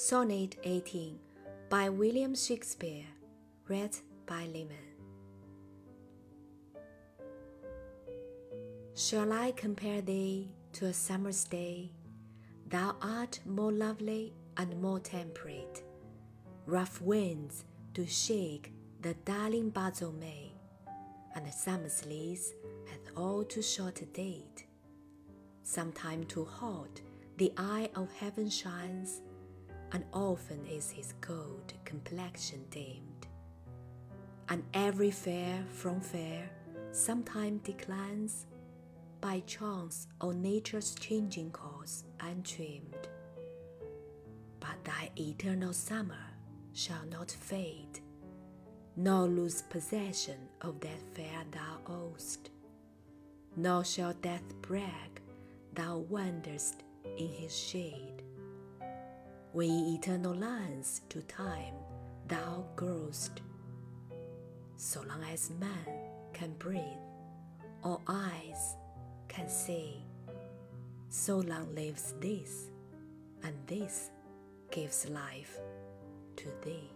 Sonnet 18 by William Shakespeare, read by Lehman. Shall I compare thee to a summer's day? Thou art more lovely and more temperate. Rough winds do shake the darling buds of May, and the summer's lease hath all too short a date. Sometime too hot the eye of heaven shines and often is his gold complexion dimmed. And every fair from fair sometime declines, by chance or nature's changing course untrimmed. But thy eternal summer shall not fade, nor lose possession of that fair thou owest, nor shall death brag thou wanderest in his shade when eternal lines to time thou growest. So long as man can breathe, or eyes can see, so long lives this, and this gives life to thee.